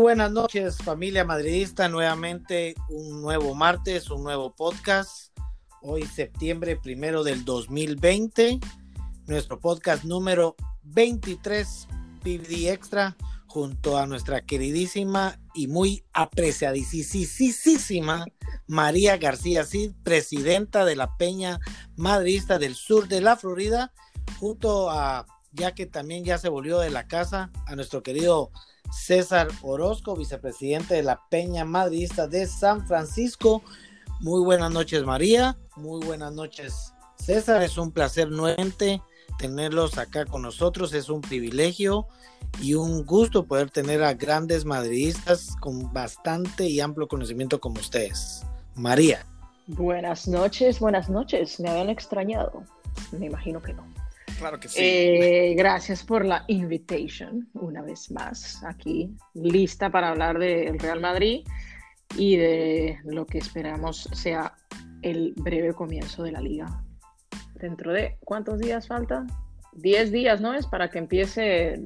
buenas noches, familia madridista. Nuevamente un nuevo martes, un nuevo podcast. Hoy, septiembre primero del 2020, nuestro podcast número 23, PVD Extra, junto a nuestra queridísima y muy apreciadísima María García Cid, presidenta de la Peña Madridista del sur de la Florida, junto a, ya que también ya se volvió de la casa, a nuestro querido César Orozco, vicepresidente de la Peña Madridista de San Francisco. Muy buenas noches, María. Muy buenas noches, César. Es un placer nuevamente tenerlos acá con nosotros. Es un privilegio y un gusto poder tener a grandes madridistas con bastante y amplio conocimiento como ustedes. María. Buenas noches, buenas noches. ¿Me habían extrañado? Me imagino que no. Claro que sí. Eh, gracias por la invitation, una vez más, aquí, lista para hablar del Real Madrid y de lo que esperamos sea el breve comienzo de la liga. Dentro de, ¿cuántos días falta? 10 días, ¿no? Es para que empiece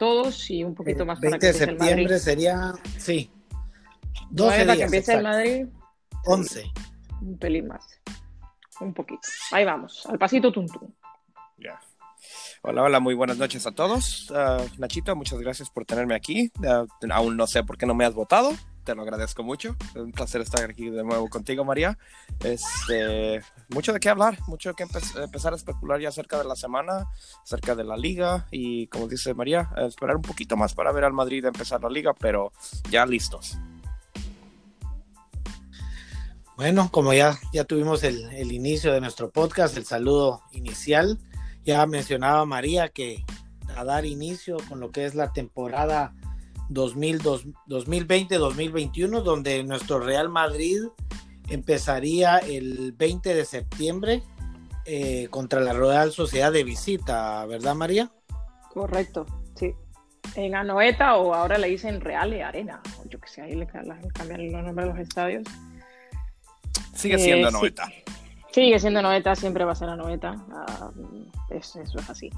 todos y un poquito más para que empiece el Madrid. septiembre sería, sí. 12 días, para que empiece el Madrid. 11. Un pelín más. Un poquito. Ahí vamos, al pasito tuntún. Ya. Hola, hola, muy buenas noches a todos. Uh, Nachito, muchas gracias por tenerme aquí. Uh, aún no sé por qué no me has votado. Te lo agradezco mucho. Es un placer estar aquí de nuevo contigo, María. Este, mucho de qué hablar, mucho que empe empezar a especular ya acerca de la semana, acerca de la liga y, como dice María, esperar un poquito más para ver al Madrid empezar la liga, pero ya listos. Bueno, como ya, ya tuvimos el, el inicio de nuestro podcast, el saludo inicial. Ya mencionaba María que a dar inicio con lo que es la temporada 2020-2021, donde nuestro Real Madrid empezaría el 20 de septiembre eh, contra la Real Sociedad de visita, ¿verdad María? Correcto, sí. En Anoeta o ahora le dicen Real y Arena, yo que sé, ahí le cambian los nombres de los estadios. Sigue siendo eh, Anoeta. Sigue siendo Noeta, siempre va a ser la Noeta. Ah, eso, es así.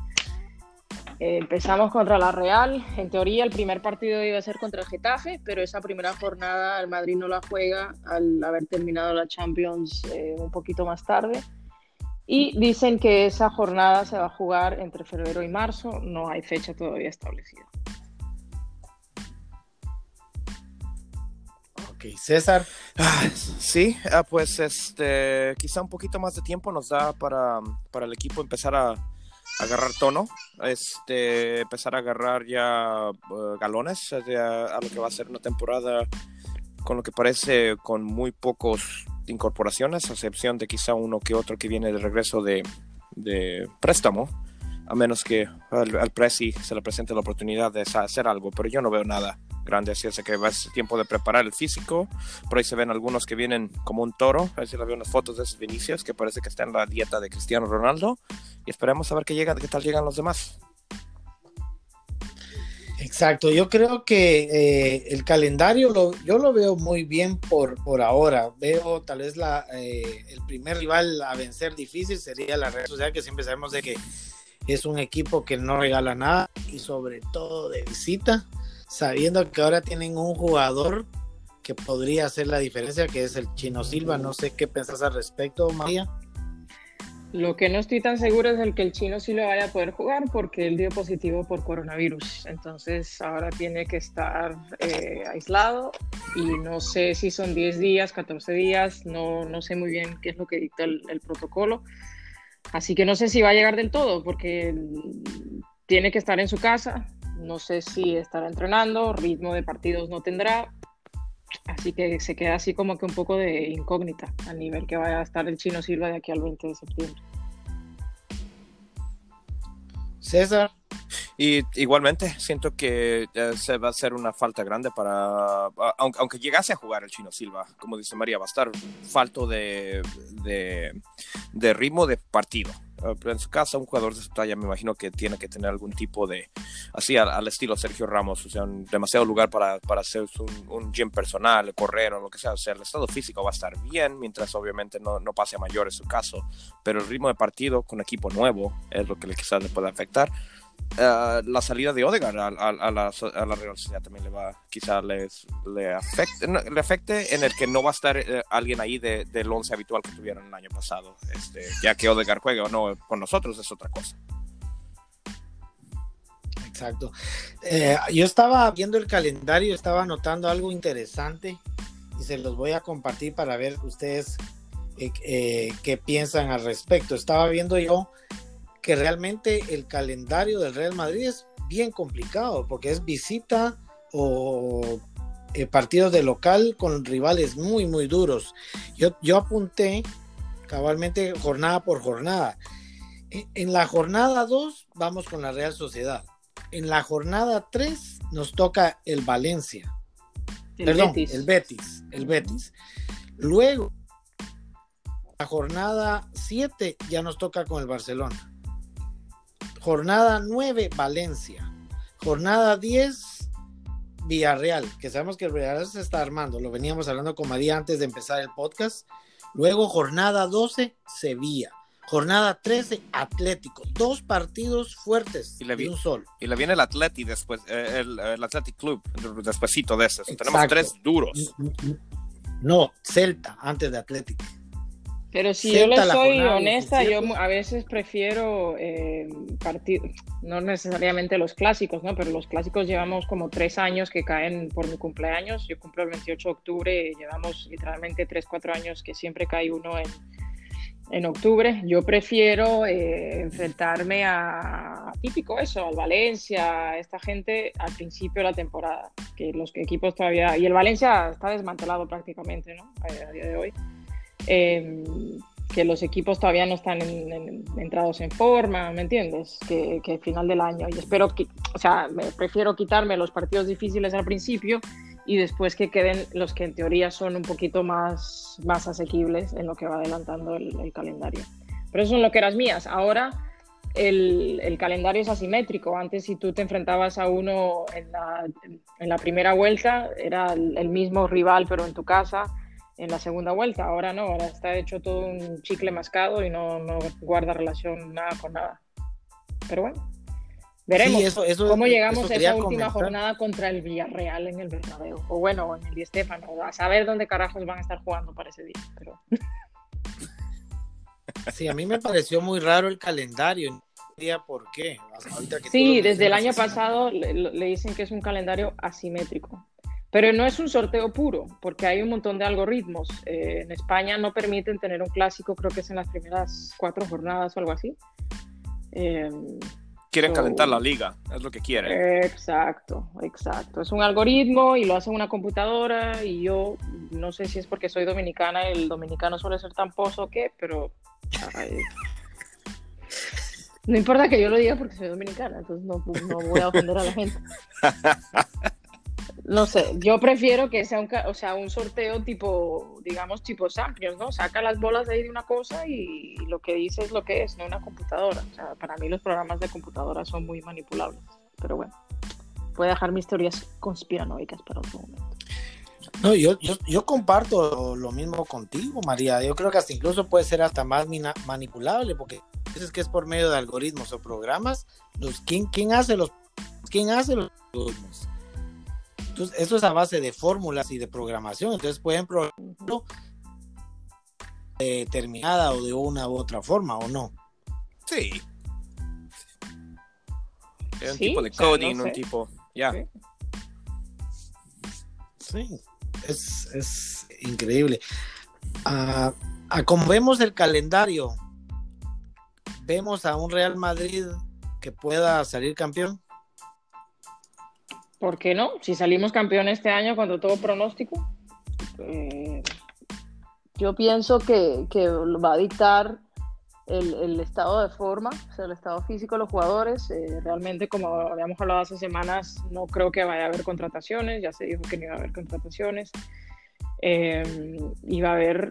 Eh, empezamos contra la Real. En teoría, el primer partido iba a ser contra el Getafe, pero esa primera jornada el Madrid no la juega al haber terminado la Champions eh, un poquito más tarde. Y dicen que esa jornada se va a jugar entre febrero y marzo. No hay fecha todavía establecida. César. Ah, sí, ah, pues este, quizá un poquito más de tiempo nos da para, para el equipo empezar a, agarrar tono, este, empezar a agarrar ya uh, galones a, lo que va a ser una temporada con lo que parece con muy pocos incorporaciones, a excepción de quizá uno que otro que viene de regreso de, de préstamo, a menos que al, al Presi se le presente la oportunidad de hacer algo, pero yo no veo nada grande, así es que va a ser tiempo de preparar el físico. Por ahí se ven algunos que vienen como un toro. A ver si le veo unas fotos de esos Vinicius, que parece que está en la dieta de Cristiano Ronaldo. Y esperemos a ver qué, llega, qué tal llegan los demás. Exacto, yo creo que eh, el calendario lo, yo lo veo muy bien por, por ahora. Veo tal vez la, eh, el primer rival a vencer difícil sería la Real Sociedad, que siempre sabemos de que es un equipo que no regala nada y sobre todo de visita sabiendo que ahora tienen un jugador que podría hacer la diferencia, que es el Chino Silva. No sé qué pensás al respecto, María. Lo que no estoy tan seguro es el que el chino lo vaya a poder jugar porque él dio positivo por coronavirus. Entonces ahora tiene que estar eh, aislado y no sé si son 10 días, 14 días, no, no sé muy bien qué es lo que dicta el protocolo. Así que no sé si va a llegar del todo porque tiene que estar en su casa, no sé si estará entrenando, ritmo de partidos no tendrá, así que se queda así como que un poco de incógnita a nivel que vaya a estar el Chino Silva de aquí al 20 de septiembre. César. Y igualmente siento que se va a hacer una falta grande para, aunque, aunque, llegase a jugar el Chino Silva, como dice María, va a estar falto de, de ritmo de partido. Ah, en su casa, un jugador de su talla, me imagino que tiene que tener algún tipo de, así al, estilo Sergio Ramos, o sea, demasiado lugar para, para hacer un, un, gym personal, correr o lo que sea. O sea, el estado físico va a estar bien, mientras obviamente no, no pase a mayor en su caso, pero el ritmo de partido con equipo nuevo es lo que quizás le puede afectar. Eh, la salida de Odegaard a, la, Real Sociedad también le va, quizá les, le, afecte, le afecte en el que no va a estar eh, alguien ahí del once habitual que tuvieron el año pasado. Este, ya que Odegaard juegue o no con nosotros es otra cosa. Exacto. Eh, yo estaba viendo el calendario, estaba notando algo interesante y se los voy a compartir para ver ustedes qué piensan al respecto. Estaba viendo yo que realmente el calendario del Real Madrid es bien complicado porque es visita o eh, partidos de local con rivales muy, muy duros. Yo, yo apunté cabalmente jornada por jornada. En, la jornada 2 vamos con la Real Sociedad. En la jornada 3 nos toca el Valencia. Perdón, el Betis. El Betis. Luego, la jornada 7 ya nos toca con el Barcelona. Jornada 9, Valencia. Jornada 10, Villarreal, que sabemos que el Villarreal se está armando. Lo veníamos hablando con María antes de empezar el podcast. Luego, jornada 12, Sevilla. Jornada 13, Atlético. Dos partidos fuertes y, le un sol. Y le viene el Atleti después, eh, el, el Athletic Club, despuésito de eso. Tenemos tres duros. No, Celta, antes de Atlético. Pero si yo le soy honesta, yo a veces prefiero eh, partidos, no necesariamente los clásicos, ¿no? Pero los clásicos llevamos como tres años que caen por mi cumpleaños. Yo cumplo el 28 de octubre, llevamos literalmente tres, cuatro años que siempre cae uno en, en octubre. Yo prefiero eh, enfrentarme a, típico eso, al Valencia, a esta gente al principio de la temporada, que los equipos todavía... Y el Valencia está desmantelado prácticamente, ¿no? a día de hoy. Em, que los equipos todavía no están entrados en forma, ¿me entiendes? Que, final del año. Y espero que, o sea, me prefiero quitarme los partidos difíciles al principio y después que queden los que en teoría son un poquito más, más asequibles en lo que va adelantando el, calendario. Pero eso son lo que eras mías. Ahora el, calendario es asimétrico. Antes si tú te enfrentabas a uno en la primera vuelta, era el mismo rival pero en tu casa en la segunda vuelta. Ahora no, ahora está hecho todo un chicle mascado y no, no guarda relación nada con nada. Pero bueno, veremos cómo llegamos a esa última jornada contra el Villarreal en el Bernabéu. O bueno, en el Di Stéfano. A saber dónde carajos van a estar jugando para ese día. Pero... Sí, a mí me pareció muy raro el calendario. ¿Por qué? sí, desde el año pasado le dicen que es un calendario asimétrico. Pero no es un sorteo puro, porque hay un montón de algoritmos. Eh, en España no permiten tener un clásico, creo que es en las primeras cuatro jornadas o algo así. Em, quieren calentar la liga, es lo que quieren. Exacto, exacto. Es un algoritmo y lo hace una computadora y yo no sé si es porque soy dominicana el dominicano suele ser tan pozo o qué, pero... no importa que yo lo diga porque soy dominicana, entonces no, no voy a ofender a la gente. No sé, yo prefiero que sea un, o sea, un sorteo tipo, digamos, tipo Champions, ¿no? Saca las bolas de ahí de una cosa y lo que dice es lo que es, no una computadora. O sea, para mí los programas de computadora son muy manipulables. Pero bueno, voy a dejar mis teorías conspiranoicas para otro momento. No, yo, yo, comparto lo mismo contigo, María. Yo creo que hasta incluso puede ser hasta más manipulable, porque dices que es por medio de algoritmos o programas. Los, ¿quién, quién hace los quién hace los algoritmos? Entonces, eso es a base de fórmulas y de programación. Entonces pueden programarlo determinada o de una u otra forma, ¿o no? Sí. Es un tipo de coding, un tipo. Ya. Sí. Es, increíble. Ah, ah, como vemos el calendario, vemos a un Real Madrid que pueda salir campeón. ¿Por qué no? Si salimos campeones este año cuando todo pronóstico, eh, yo pienso que, va a dictar el, estado de forma, o sea, el estado físico de los jugadores. Eh, realmente, como habíamos hablado hace semanas, no creo que vaya a haber contrataciones, ya se dijo que no iba a haber contrataciones. Eh, y a haber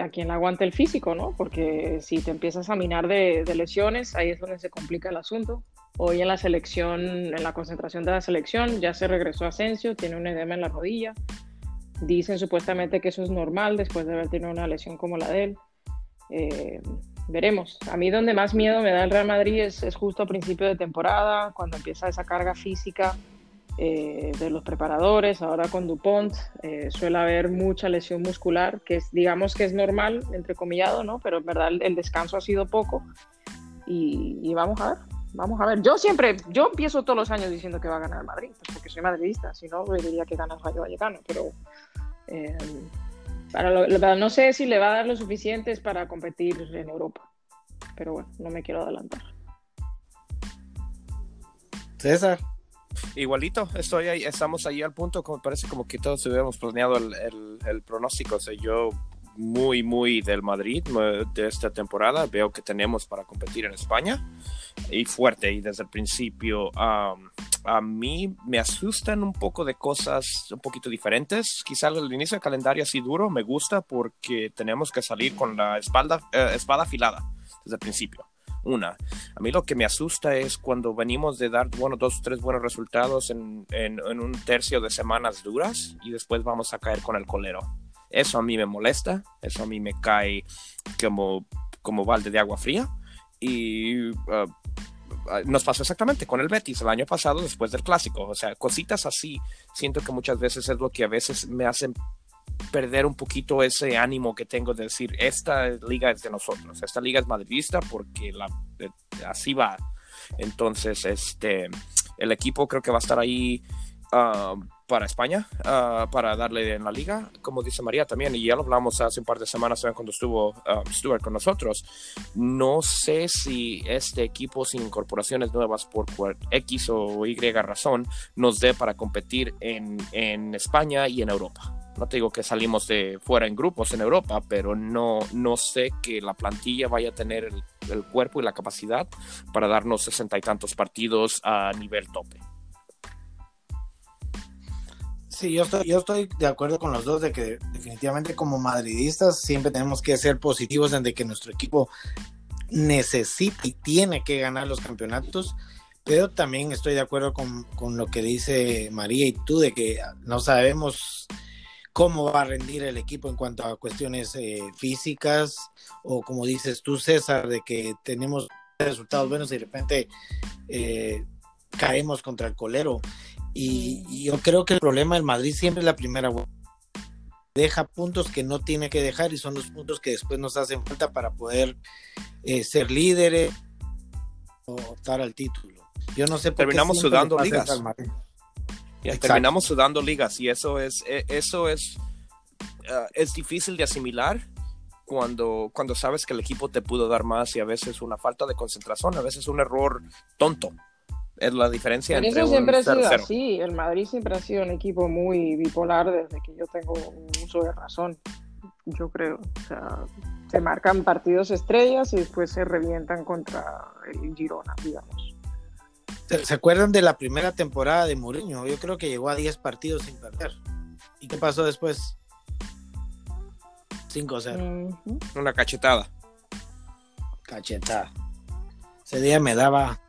a quien aguante el físico, ¿no? Porque si te empiezas a minar de, de lesiones, ahí es donde se complica el asunto. Hoy en la selección, en la concentración de la selección, ya se regresó Asensio, tiene un edema en la rodilla. Dicen supuestamente que eso es normal después de haber tenido una lesión como la de él. Eh, veremos. A mí donde más miedo me da el Real Madrid es, es justo a principio de temporada, cuando empieza esa carga física eh, de los preparadores, ahora con Dupont, eh, suele haber mucha lesión muscular, que es, digamos que es normal, entrecomillado, ¿no? Pero en verdad el, descanso ha sido poco y, vamos a ver, vamos a ver. Yo siempre, yo empiezo todos los años diciendo que va a ganar Madrid, pues porque soy madridista, si no, diría que gana Rayo Vallecano, pero eh, para no sé si le va a dar lo suficientes para competir en Europa, pero bueno, no me quiero adelantar. César. Igualito, estoy ahí, estamos ahí al punto, como parece como que todos hubiéramos planeado el, el, pronóstico. O sea, yo muy, muy del Madrid de esta temporada. Veo que tenemos para competir en España y fuerte. Y desde el principio, a mí me asustan un poco de cosas un poquito diferentes. Quizá el inicio del calendario así duro me gusta porque tenemos que salir con la espalda, eh, espada afilada desde el principio. Una, a mí lo que me asusta es cuando venimos de dar bueno, dos o tres buenos resultados en, en, un tercio de semanas duras y después vamos a caer con el colero. Eso a mí me molesta, eso a mí me cae como, como balde de agua fría y uh, nos pasó exactamente con el Betis el año pasado después del clásico. O sea, cositas así siento que muchas veces es lo que a veces me hacen perder un poquito ese ánimo que tengo de decir, esta liga es de nosotros, esta liga es madridista porque eh, así va. Entonces, este, el equipo creo que va a estar ahí ah, para España, ah, para darle en la liga, como dice María también, y ya lo hablamos hace un par de semanas cuando estuvo uh, Stuart con nosotros. No sé si este equipo sin incorporaciones nuevas por X o Y razón nos dé para competir en, en España y en Europa no te digo que salimos de fuera en grupos en Europa, pero no, no sé que la plantilla vaya a tener el, cuerpo y la capacidad para darnos sesenta y tantos partidos a nivel tope. Sí, yo estoy, yo estoy de acuerdo con los dos de que definitivamente como madridistas siempre tenemos que ser positivos en de que nuestro equipo necesita y tiene que ganar los campeonatos, pero también estoy de acuerdo con, con lo que dice María y tú de que no sabemos cómo va a rendir el equipo en cuanto a cuestiones eh, físicas o como dices tú César, de que tenemos resultados buenos y de repente eh, caemos contra el colero. Y, yo creo que el problema del Madrid siempre es la primera deja puntos que no tiene que dejar y son los puntos que después nos hacen falta para poder eh, ser líderes o optar al título. Yo no sé por Terminamos sudando ligas terminamos sudando ligas y eso es, e, eso es, ah, es difícil de asimilar cuando, cuando sabes que el equipo te pudo dar más y a veces una falta de concentración, a veces un error tonto. Es la diferencia entre eso siempre ha sido así. El Madrid siempre ha sido un equipo muy bipolar desde que yo tengo un uso de razón. Yo creo. O sea, se marcan partidos estrellas y después se revientan contra el Girona, digamos. ¿Se acuerdan de la primera temporada de Mourinho? Yo creo que llegó a 10 partidos sin perder. ¿Y qué pasó después? 5-0. Una cachetada. Cachetada. Ese día me daba,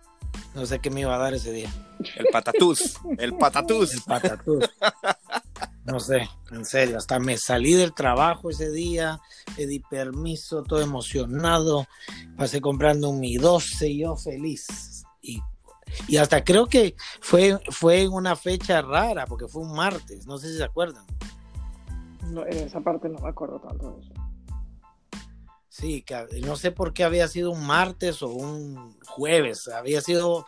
no sé qué me iba a dar ese día. El patatús, el patatús. El patatús. No sé, en serio, hasta me salí del trabajo ese día, pedí permiso, todo emocionado, pasé comprando un Mi 12, yo feliz. Y hasta creo que fue, fue una fecha rara, porque fue un martes, no sé si se acuerdan. No, en esa parte no me acuerdo tanto de eso. Sí, no sé por qué había sido un martes o un jueves, había sido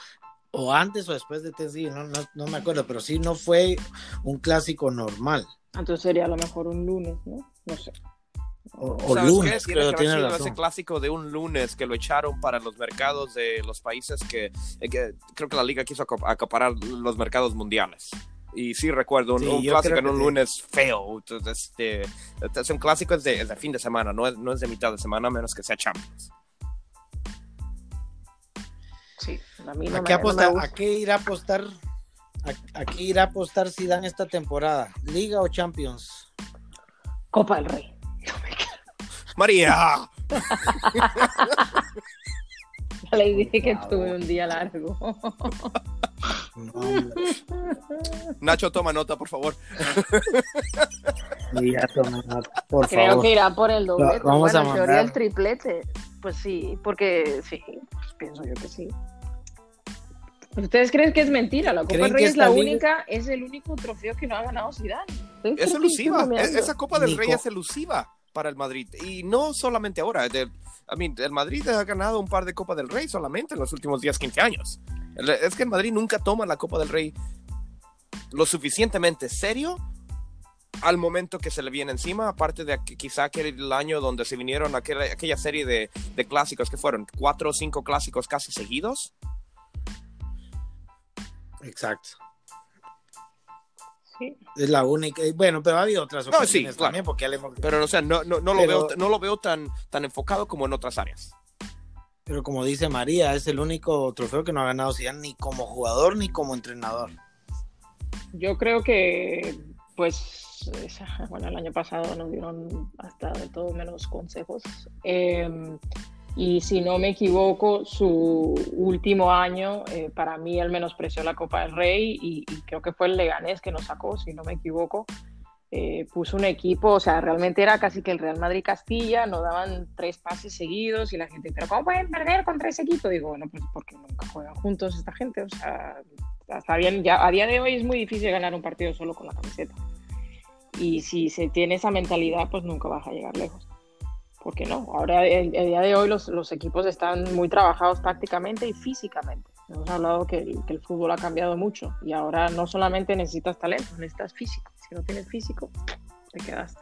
o antes o después de Thanksgiving, no, no, me acuerdo, pero sí no fue un clásico normal. Entonces sería a lo mejor un lunes, ¿no? No sé. O, lunes, creo que tiene ese clásico de un lunes que lo echaron para los mercados de los países que, eh, creo que la liga quiso acaparar los mercados mundiales. Y sí recuerdo un, clásico en un lunes feo. Este, este, un clásico es de, fin de semana, no es, no es de mitad de semana, a menos que sea Champions. Sí, a mí no ¿A, qué irá a apostar? ¿A, ¿A qué irá a apostar si dan esta temporada? ¿Liga o Champions? Copa del Rey. María. ya le dije que tuve un día largo. Nacho, toma nota, por favor. por Creo que irá por el doblete. vamos bueno, a teoría el triplete. Pues sí, porque sí, pues pienso yo que sí. ¿Ustedes creen que es mentira? La Copa del Rey es la única, es el único trofeo que no ha ganado Zidane. Es elusiva, esa Copa del Rey es elusiva para el Madrid. Y no solamente ahora. el Madrid ha ganado un par de Copa del Rey solamente en los últimos 10, 15 años. Es que el Madrid nunca toma la Copa del Rey lo suficientemente serio al momento que se le viene encima, aparte de que quizá aquel año donde se vinieron aquella serie de, de, clásicos que fueron cuatro o cinco clásicos casi seguidos. Exacto. Es la única. Bueno, pero había otras ocasiones también, porque Pero, o sea, no, no, no lo, veo, no lo veo tan, tan enfocado como en otras áreas. Pero como dice María, es el único trofeo que no ha ganado Zidane ni como jugador ni como entrenador. Yo creo que, pues, bueno, el año pasado nos dieron hasta de todo menos consejos. Eh, y si no me equivoco, su último año, eh, para mí él menospreció la Copa del Rey y, creo que fue el Leganés que nos sacó, si no me equivoco. Eh, puso un equipo, o sea, realmente era casi que el Real Madrid-Castilla, no daban tres pases seguidos y la gente, pero ¿cómo pueden perder contra ese equipo? Digo, bueno, pues porque nunca juegan juntos esta gente, o sea, está bien, ya a día de hoy es muy difícil ganar un partido solo con la camiseta. Y si se tiene esa mentalidad, pues nunca vas a llegar lejos. ¿Por qué no? Ahora, el, día de hoy, los, los, equipos están muy trabajados tácticamente y físicamente. Hemos hablado que el, que el, fútbol ha cambiado mucho y ahora no solamente necesitas talento, necesitas físico. Si no tienes físico, te quedaste.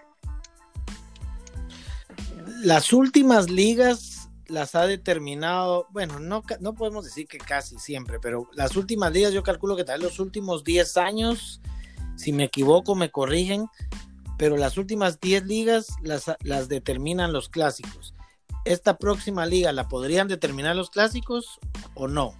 Las últimas ligas las ha determinado, bueno, no, no podemos decir que casi siempre, pero las últimas ligas yo calculo que tal vez los últimos 10 años, si me equivoco, me corrigen, pero las últimas 10 ligas las, las determinan los clásicos. ¿Esta próxima liga la podrían determinar los clásicos o no?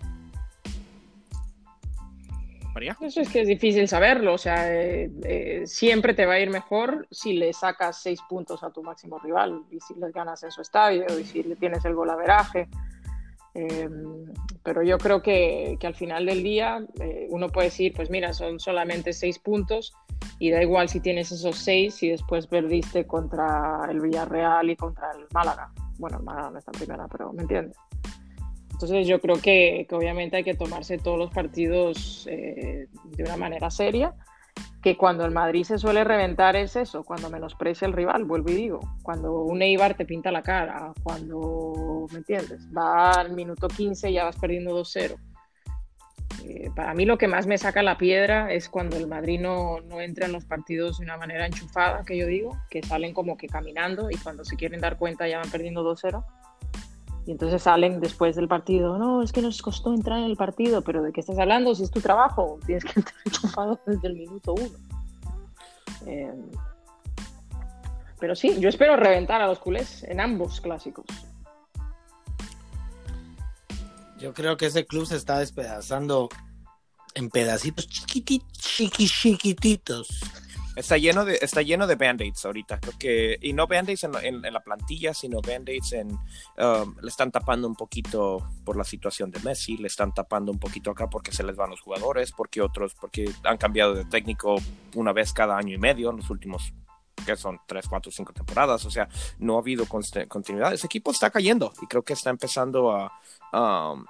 María. Eso es que es difícil saberlo, o sea, eh, eh, siempre te va a ir mejor si le sacas seis puntos a tu máximo rival y si les ganas en su estadio y si le tienes el golaveraje. Eh, pero yo creo que, que, al final del día uno puede decir, pues mira, son solamente seis puntos, y da igual si tienes esos seis y después perdiste contra el Villarreal y contra el Málaga. Bueno, el Málaga no está en primera, pero ¿me entiendes? Entonces yo creo que, que obviamente hay que tomarse todos los partidos eh, de una manera seria, que cuando el Madrid se suele reventar es eso, cuando menosprecia el rival, vuelvo y digo, cuando un Eibar te pinta la cara, cuando, ¿me entiendes? Va al minuto 15 y ya vas perdiendo 2-0 eh, para mí lo que más me saca la piedra es cuando el Madrid no, no, entra en los partidos de una manera enchufada, que yo digo, que salen como que caminando y cuando se quieren dar cuenta ya van perdiendo 2-0. Y entonces salen después del partido, no, es que nos costó entrar en el partido, pero ¿de qué estás hablando? Si es tu trabajo, tienes que entrar enchufado desde el minuto uno. Eh, pero sí, yo espero reventar a los culés en ambos clásicos. Yo creo que ese club se está despedazando en pedacitos chiquititos, chiquititos. Está lleno de, está lleno de band-aids ahorita, creo que, y no band-aids en, la plantilla, sino band-aids en, um, le están tapando un poquito por la situación de Messi, le están tapando un poquito acá porque se les van los jugadores, porque otros, porque han cambiado de técnico una vez cada año y medio en los últimos que son tres, cuatro, cinco temporadas, o sea, no ha habido continuidad. Ese equipo está cayendo y creo que está empezando a, um,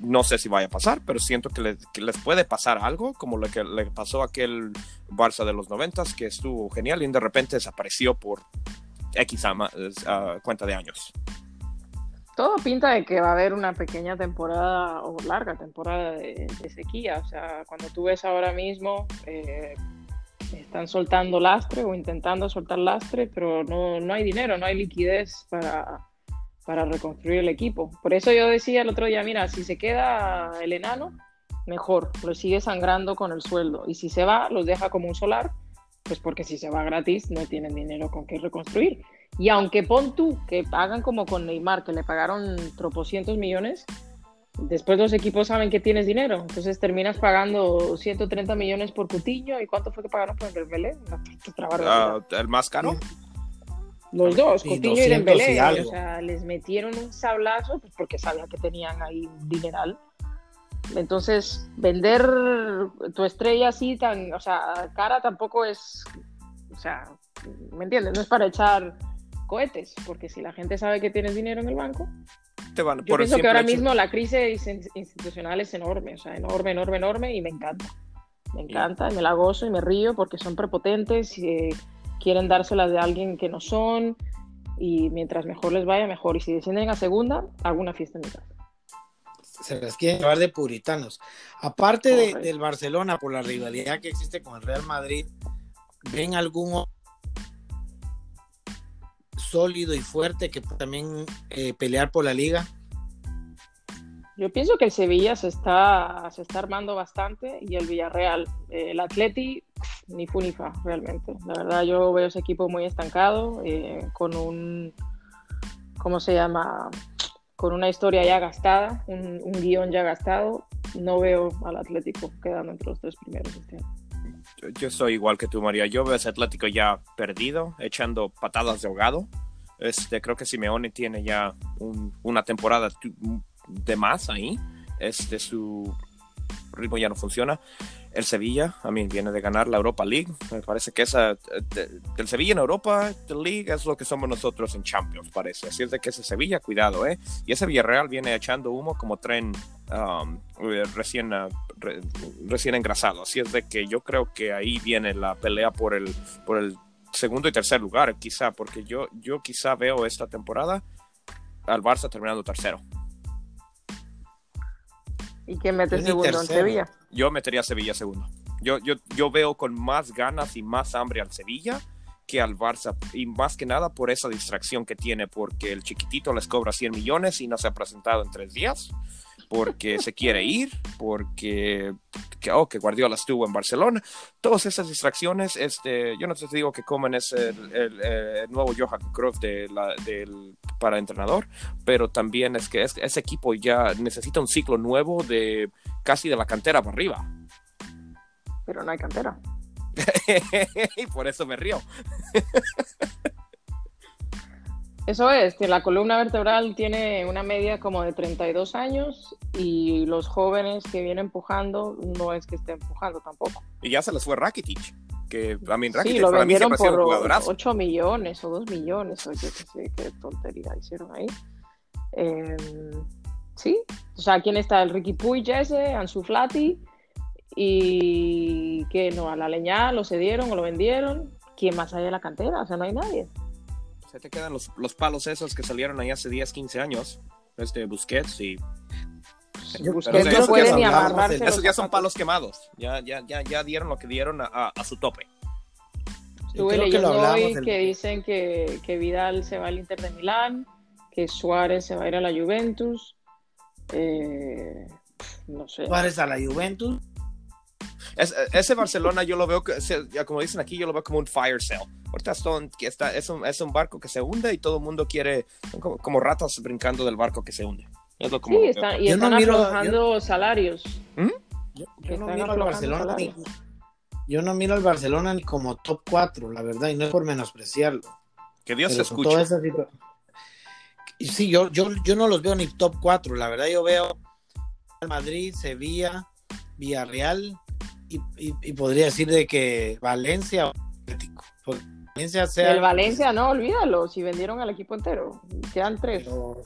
no sé si vaya a pasar, pero siento que, les puede pasar algo, como lo que le pasó a aquel Barça de los noventas, que estuvo genial y de repente desapareció por X cuenta de años. Todo pinta de que va a haber una pequeña temporada o larga temporada de, sequía. O sea, cuando tú ves ahora mismo, eh, están soltando lastre o intentando soltar lastre, pero no, no hay dinero, no hay liquidez para, para reconstruir el equipo. Por eso yo decía el otro día, mira, si se queda el enano, mejor, lo sigue sangrando con el sueldo. Y si se va, los deja como un solar, pues porque si se va gratis no tienen dinero con qué reconstruir. Y aunque pon tú que pagan como con Neymar, que le pagaron tropocientos millones, después los equipos saben que tienes dinero. Entonces terminas pagando 130 millones por Cutiño. ¿Y cuánto fue que pagaron por el Belén? Ah, ¿El más caro? Los dos, Coutinho y Dembélé, o sea, les metieron un sablazo pues porque sabían que tenían ahí un dineral Entonces, vender tu estrella así tan, o sea, cara tampoco es, o sea, ¿me entiendes? No es para echar cohetes, porque si la gente sabe que tienes dinero en el banco, Te van, yo por pienso que ahora hecho- mismo la crisis in- institucional es enorme, o sea, enorme, enorme, enorme, y me encanta. Me encanta, me la gozo y me río porque son prepotentes y eh, quieren dárselas de alguien que no son, y mientras mejor les vaya, mejor. Y si descienden a segunda, hago una fiesta en mi casa. Se las quieren llevar de puritanos. Aparte de- del Barcelona, por la rivalidad que existe con el Real Madrid, ¿ven algún sólido y fuerte que también eh, pelear por la liga? Yo pienso que el Sevilla se está, se está armando bastante y el Villarreal. Eh, el Atleti, ni fu ni fa, realmente. La verdad, yo veo ese equipo muy estancado, eh, con un, ¿cómo se llama? Con una historia ya gastada, un, un guion ya gastado. No veo al Atlético quedando entre los tres primeros este año. Yo, yo soy igual que tú, María. Yo veo ese Atlético ya perdido, echando patadas de ahogado. Este, creo que Simeone tiene ya un- una temporada de más ahí. Este, su ritmo ya no funciona. El Sevilla, a mí, viene de ganar la Europa League. Me parece que esa, de- del Sevilla en Europa League es lo que somos nosotros en Champions, parece. Así es de que ese Sevilla, cuidado, ¿eh? Y ese Villarreal viene echando humo como tren um, recién, ah, re- recién engrasado. Así es de que yo creo que ahí viene la pelea por el, por el segundo y tercer lugar, quizá, porque yo, yo quizá veo esta temporada al Barça terminando tercero. ¿Y quién mete segundo en. Sevilla? Yo metería a Sevilla segundo. Yo, yo, yo veo con más ganas y más hambre al Sevilla que al Barça. Y más que nada por esa distracción que tiene, porque el chiquitito les cobra 100 millones y no se ha presentado en tres días, porque se quiere ir, porque que, oh, que Guardiola estuvo en Barcelona. Todas esas distracciones, este, yo no te digo que Coman es el, el- el nuevo Johan Cruyff de la- del, para entrenador, pero también es que es- ese equipo ya necesita un ciclo nuevo de casi de la cantera para arriba. Pero no hay cantera. y por eso me río. Eso es, que la columna vertebral tiene una media como de 32 años y los jóvenes que vienen empujando no es que estén empujando tampoco. Y ya se les fue Rakitic. Que a mí Sí, Rakitic lo para mí ha sido un por jugadorazo. 8 millones o 2 millones o yo qué sé qué tontería hicieron ahí. Eh, sí, o sea, ¿quién está? El Ricky Puig ese, Ansu Fati y que no, a la leña lo cedieron o lo vendieron. ¿Quién más hay de la cantera? O sea, no hay nadie. Te quedan los, los palos esos que salieron ahí hace 10, 15 años. Este Busquets y Yo- Busquets pero no eso puede ya ni amarrarse esos ya son palos quemados. Ya, ya, ya, ya dieron lo que dieron a, a- a su tope. Estuve que leyendo hoy el- que dicen que, que Vidal se va al Inter de Milán, que Suárez se va a ir a la Juventus. Eh, no sé. Suárez a la Juventus. Es- ese Barcelona yo lo veo, que, como dicen aquí, yo lo veo como un fire sale. Ahorita son- que está, es, un, es un barco que se hunde y todo el mundo quiere, como, como ratas brincando del barco que se hunde. Es lo como Sí, lo están, veo. y Yo no están miro- aflojando salarios. Yo, yo Que no están miro al aflojando Barcelona ni, salarios. yo no miro al Barcelona ni como top 4, la verdad, y no es por menospreciarlo. Que Dios se escuche. toda esa sí, yo, yo, yo no los veo ni top 4, la verdad yo veo Madrid, Sevilla, Villarreal y, y- y podría decir de que Valencia o Atlético. Valencia sea... El Valencia, no, olvídalo, si vendieron al equipo entero. Quedan tres. Pero,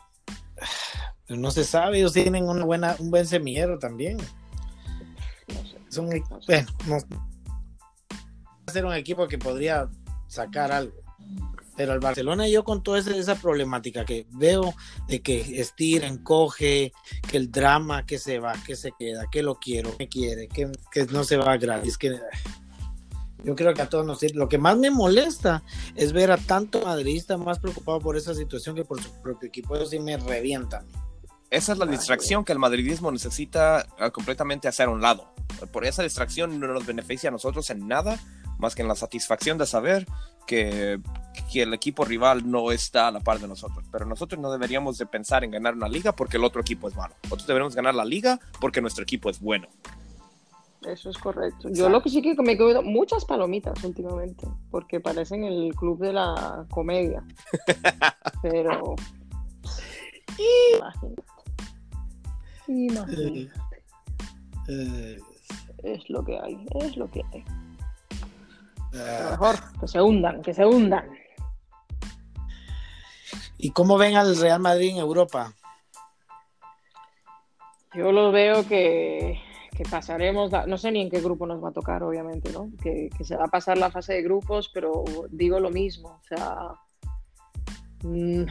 pero no se sabe, ellos tienen una buena, un buen semillero también. No sé. Son, No sé. bueno, no- va a ser un equipo que podría sacar algo. Pero el Barcelona yo con toda esa, problemática que veo de que estira, encoge, que el drama, que se va, que se queda, que lo quiero, que quiere, que, que no se va gratis, que yo creo que a todos nos. Lo que más me molesta es ver a tanto madridista más preocupado por esa situación que por su propio equipo. Eso sí me revienta. Esa es la distracción que el madridismo necesita ah, completamente hacer a un lado. Por esa distracción no nos beneficia a nosotros en nada más que en la satisfacción de saber que, que el equipo rival no está a la par de nosotros. Pero nosotros no deberíamos de pensar en ganar una liga porque el otro equipo es malo. Nosotros deberíamos ganar la liga porque nuestro equipo es bueno. Eso es correcto. Yo lo que sí que me he comido muchas palomitas últimamente, porque parecen el club de la comedia. Pero. Imagínate. Imagínate. Eh, es lo que hay, es lo que hay. Uh, mejor, que se hundan, que se hundan. ¿Y cómo ven al Real Madrid en Europa? Yo lo veo que, que, pasaremos, no sé ni en qué grupo nos va a tocar, obviamente, ¿no? Que, que, se va a pasar la fase de grupos, pero digo lo mismo, o sea, mmm,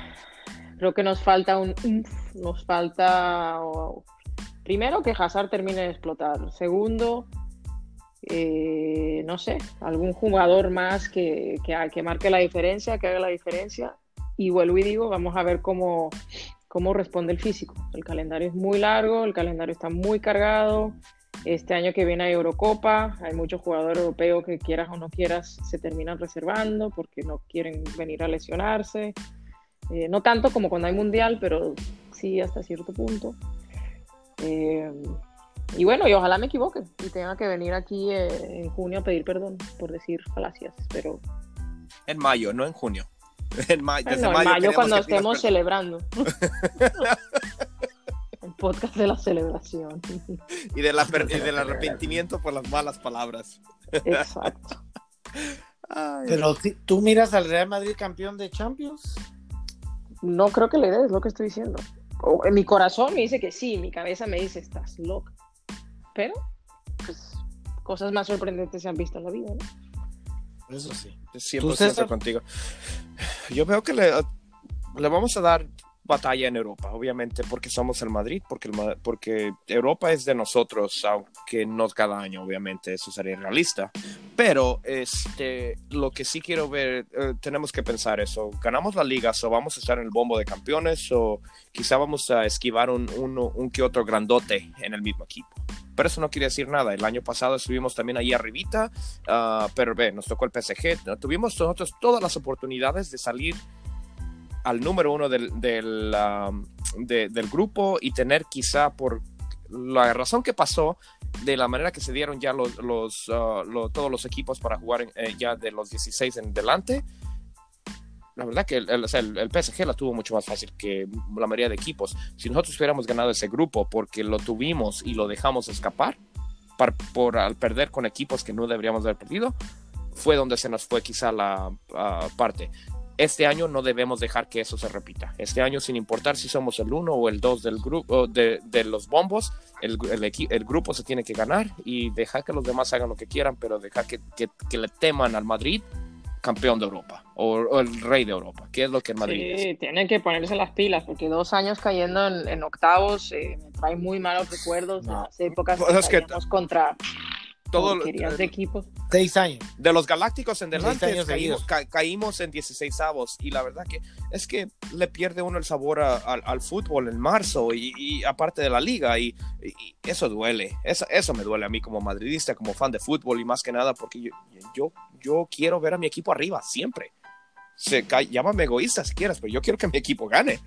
creo que nos falta un, nos falta, oh, primero que Hazard termine de explotar, segundo, eh, no sé, algún jugador más que, que, que marque la diferencia, que haga la diferencia, y vuelvo y digo, vamos a ver cómo cómo responde el físico. El calendario es muy largo, el calendario está muy cargado. Este año que viene hay Eurocopa, hay muchos jugadores europeos que quieras o no quieras se terminan reservando porque no quieren venir a lesionarse. Eh, no tanto como cuando hay mundial, pero sí hasta cierto punto. Eh, y bueno, y ojalá me equivoque y tenga que venir aquí eh, en junio a pedir perdón por decir falacias, pero... En mayo, no en junio. En, mayo, desde no, mayo, mayo cuando estemos celebrando. El podcast de la celebración. Y, de la, y del arrepentimiento por las malas palabras. Exacto. Ay. Pero tú miras al Real Madrid campeón de Champions. No creo que le des lo que estoy diciendo. En mi corazón me dice que sí, mi cabeza me dice estás loca. Pero, pues, cosas más sorprendentes se han visto en la vida, ¿no? Eso sí. 100% contigo. Yo veo que le, le vamos a dar batalla en Europa, obviamente, porque somos el Madrid, porque, el, porque Europa es de nosotros, aunque no cada año, obviamente, eso sería realista. Pero este, lo que sí quiero ver, eh, tenemos que pensar eso, ganamos la liga, o vamos a estar en el bombo de campeones, o quizá vamos a esquivar un, un, un que otro grandote en el mismo equipo pero eso no quiere decir nada. El año pasado estuvimos también ahí arribita, uh, pero ve, nos tocó el PSG. Tuvimos nosotros todas las oportunidades de salir al número uno del, del, de, del grupo y tener quizá por la razón que pasó, de la manera que se dieron ya los, los, lo, todos los equipos para jugar eh, ya de los 16 en delante, la verdad que el, el, el, PSG la tuvo mucho más fácil que la mayoría de equipos. Si nosotros hubiéramos ganado ese grupo porque lo tuvimos y lo dejamos escapar para, por al perder con equipos que no deberíamos haber perdido, fue donde se nos fue quizá la uh, parte. Este año no debemos dejar que eso se repita. Este año, sin importar si somos el uno o el dos del grupo de, de, los bombos, el, el, grupo se tiene que ganar y dejar que los demás hagan lo que quieran, pero dejar que, que, que le teman al Madrid campeón de Europa o, o, el rey de Europa, que es lo que el Madrid sí, es. tienen que ponerse las pilas porque dos años cayendo en, en octavos eh, me trae muy malos recuerdos no. de las épocas pues que, es que contra todo de equipos. Seis años. De los Galácticos en delante caímos, ca, caímos, en 16 avos y la verdad que es que le pierde uno el sabor a, a, al fútbol en marzo y, y, aparte de la liga y, y eso duele, eso, eso, me duele a mí como madridista, como fan de fútbol y más que nada porque yo, yo, yo quiero ver a mi equipo arriba siempre. Se, llámame egoísta si quieres, pero yo quiero que mi equipo gane.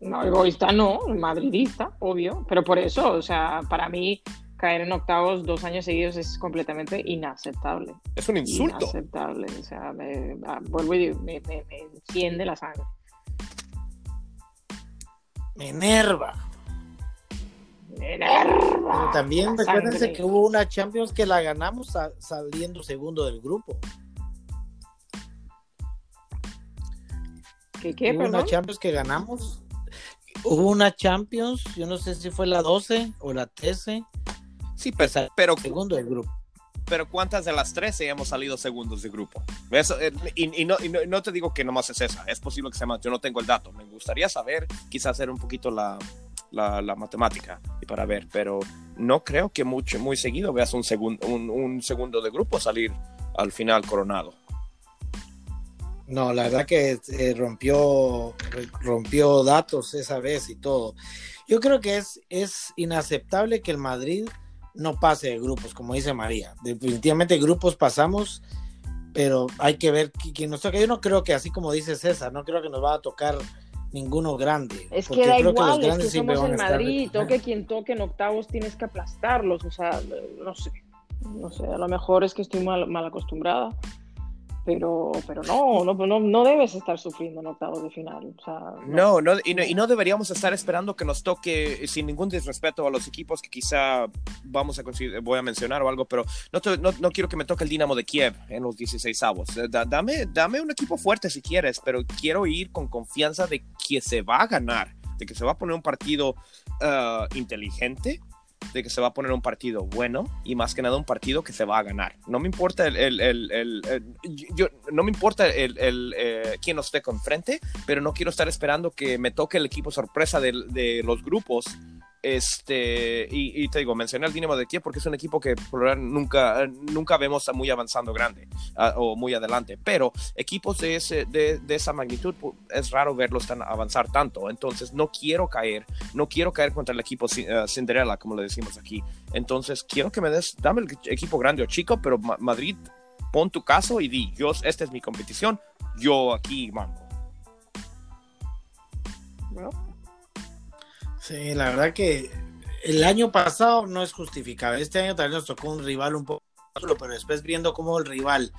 No, egoísta no, madridista, obvio, pero por eso, o sea, para mí caer en octavos dos años seguidos es completamente inaceptable. Es un insulto. Inaceptable. O sea, me, vuelvo y digo, me, me, me, enciende la sangre. Me enerva. Me enerva. Pero también recuérdense que hubo una Champions que la ganamos saliendo segundo del grupo. ¿Qué, qué, hubo perdón? una Champions que ganamos. Hubo una Champions, yo no sé si fue la 12 o la 13, Sí, pero, pero segundo del grupo. Pero ¿cuántas de las 13 hemos salido segundos de grupo? Eso, eh, y, y, no, y, no, no, te digo que nomás es esa, es posible que sea más, yo no tengo el dato, me gustaría saber, quizás hacer un poquito la, la, la, matemática y para ver, pero no creo que mucho, muy seguido veas un, segun, un, un segundo de grupo salir al final coronado. No, la verdad que eh, rompió, rompió datos esa vez y todo. Yo creo que es, es inaceptable que el Madrid no pase de grupos, como dice María. Definitivamente grupos pasamos, pero hay que ver quién nos toca. Yo no creo que, así como dice César, no creo que nos va a tocar ninguno grande. Es que da igual, que es que somos en Madrid, toque quien toque en octavos tienes que aplastarlos, o sea, no sé, no sé, a lo mejor es que estoy mal, mal acostumbrada, pero, pero no, no, no, no debes estar sufriendo en octavos de final. O sea, no, no, y, no, y, no, deberíamos estar esperando que nos toque, sin ningún disrespeto a los equipos que quizá vamos a conseguir, voy a mencionar o algo, pero no, te, no, no, quiero que me toque el Dinamo de Kiev en los 16 avos. Da, dame, dame un equipo fuerte si quieres, pero quiero ir con confianza de que se va a ganar, de que se va a poner un partido uh, inteligente de que se va a poner un partido bueno y más que nada un partido que se va a ganar. No me importa el, el, el, yo, no me importa el, eh, quién nos esté con frente, pero no quiero estar esperando que me toque el equipo sorpresa de, de los grupos este, y, te digo, mencioné al Dinamo de Kiev porque es un equipo que nunca, nunca vemos muy avanzando grande uh, o muy adelante, pero equipos de, ese, de, de, esa magnitud es raro verlos tan, avanzar tanto, entonces no quiero caer, no quiero caer contra el equipo uh, Cinderella, como le decimos aquí, entonces quiero que me des, dame el equipo grande o chico, pero Ma Madrid, pon tu caso y di, yo, esta es mi competición, yo aquí mando. Sí, la verdad que el año pasado no es justificable. Este año también nos tocó un rival un poco pero después viendo cómo el rival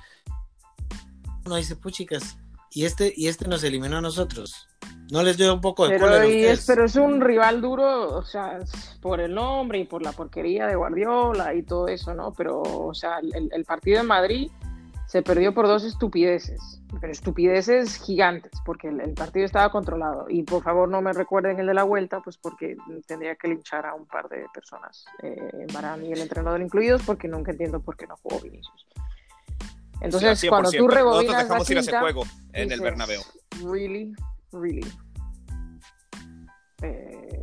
uno dice, puchicas, y este, y este nos eliminó a nosotros. No les doy un poco de pero, es, pero es un rival duro, o sea, por el nombre y por la porquería de Guardiola y todo eso, ¿no? Pero, o sea, el, el partido en Madrid se perdió por dos estupideces, pero estupideces gigantes, porque el, partido estaba controlado. Y por favor no me recuerden el de la vuelta, pues porque tendría que linchar a un par de personas, eh, y el entrenador incluidos, porque nunca entiendo por qué no jugó Vinicius. Entonces, cuando tú rebobinas Nosotros dejamos ir a ese juego en el Bernabéu. Really, really. Eh,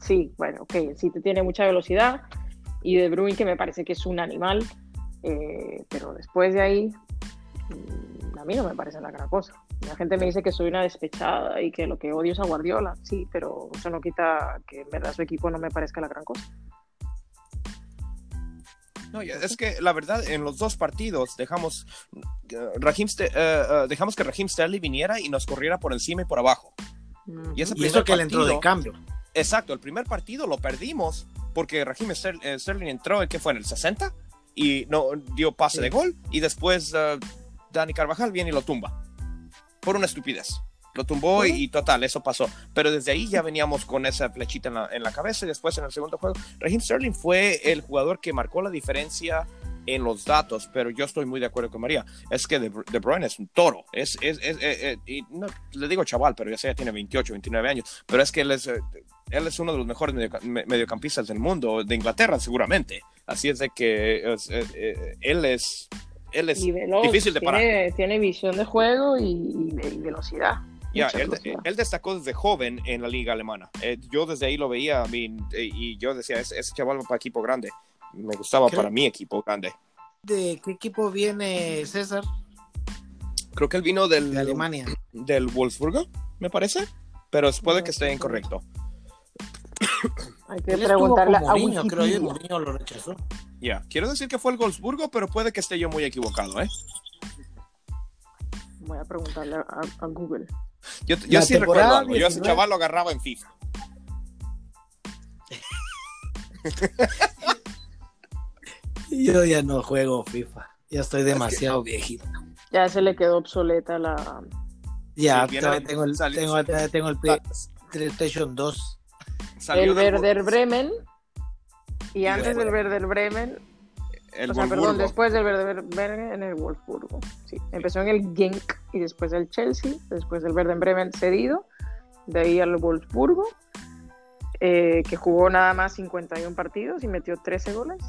sí, bueno, ok, sí te tiene mucha velocidad. Y De Bruyne, que me parece que es un animal, eh, pero después de ahí, mm, a mí no me parece la gran cosa. La gente me dice que soy una despechada y que lo que odio es a Guardiola, sí, pero eso no quita que en verdad su equipo no me parezca la gran cosa. No, es que la verdad, en los dos partidos dejamos, uh, dejamos que Raheem Sterling viniera y nos corriera por encima y por abajo. Y, ese y eso que él entró de cambio. Exacto, el primer partido lo perdimos porque Raheem Sterling entró, ¿en qué fue? ¿En el 60? Y no dio pase de gol y después uh, Dani Carvajal viene y lo tumba por una estupidez. Lo tumbó y, total, eso pasó. Pero desde ahí ya veníamos con esa flechita en la, en la cabeza y después en el segundo juego, Raheem Sterling fue el jugador que marcó la diferencia en los datos, pero yo estoy muy de acuerdo con María. Es que De, Bruyne es un toro. Es, es, es, eh, y no, le digo chaval, pero ya sea, tiene 28, 29 años. Pero es que él es, eh, él es uno de los mejores mediocampistas del mundo, de Inglaterra seguramente. Así es de que eh, él es, él es difícil de parar. Tiene, visión de juego y, velocidad. Ya, él, destacó desde joven en la liga alemana. yo desde ahí lo veía y yo decía, ese, ese chaval va para equipo grande me gustaba para mi equipo grande. ¿De qué equipo viene César? Creo que él vino del, de Alemania. Del Wolfsburgo, me parece. Pero puede que esté incorrecto. Hay que preguntarle a Mourinho, creo yo, Mourinho lo rechazó. Ya, quiero decir que fue el Wolfsburgo, pero puede que esté yo muy equivocado, ¿eh? Voy a preguntarle a, Google. Yo, yo sí recuerdo algo. Yo a ese chaval lo agarraba en FIFA. Yo ya no juego FIFA. Ya estoy demasiado viejito. Ya se le quedó obsoleta la. Ya, tengo, el, tengo, tengo el PlayStation 2. El Werder Bremen. Y antes del Werder Bremen. El o sea, perdón, después del Werder Bremen en el Wolfsburgo. Sí, empezó en el Genk y después el Chelsea. Después del Werder Bremen cedido. De ahí al Wolfsburgo. Eh, que jugó nada más 51 partidos y metió 13 goles.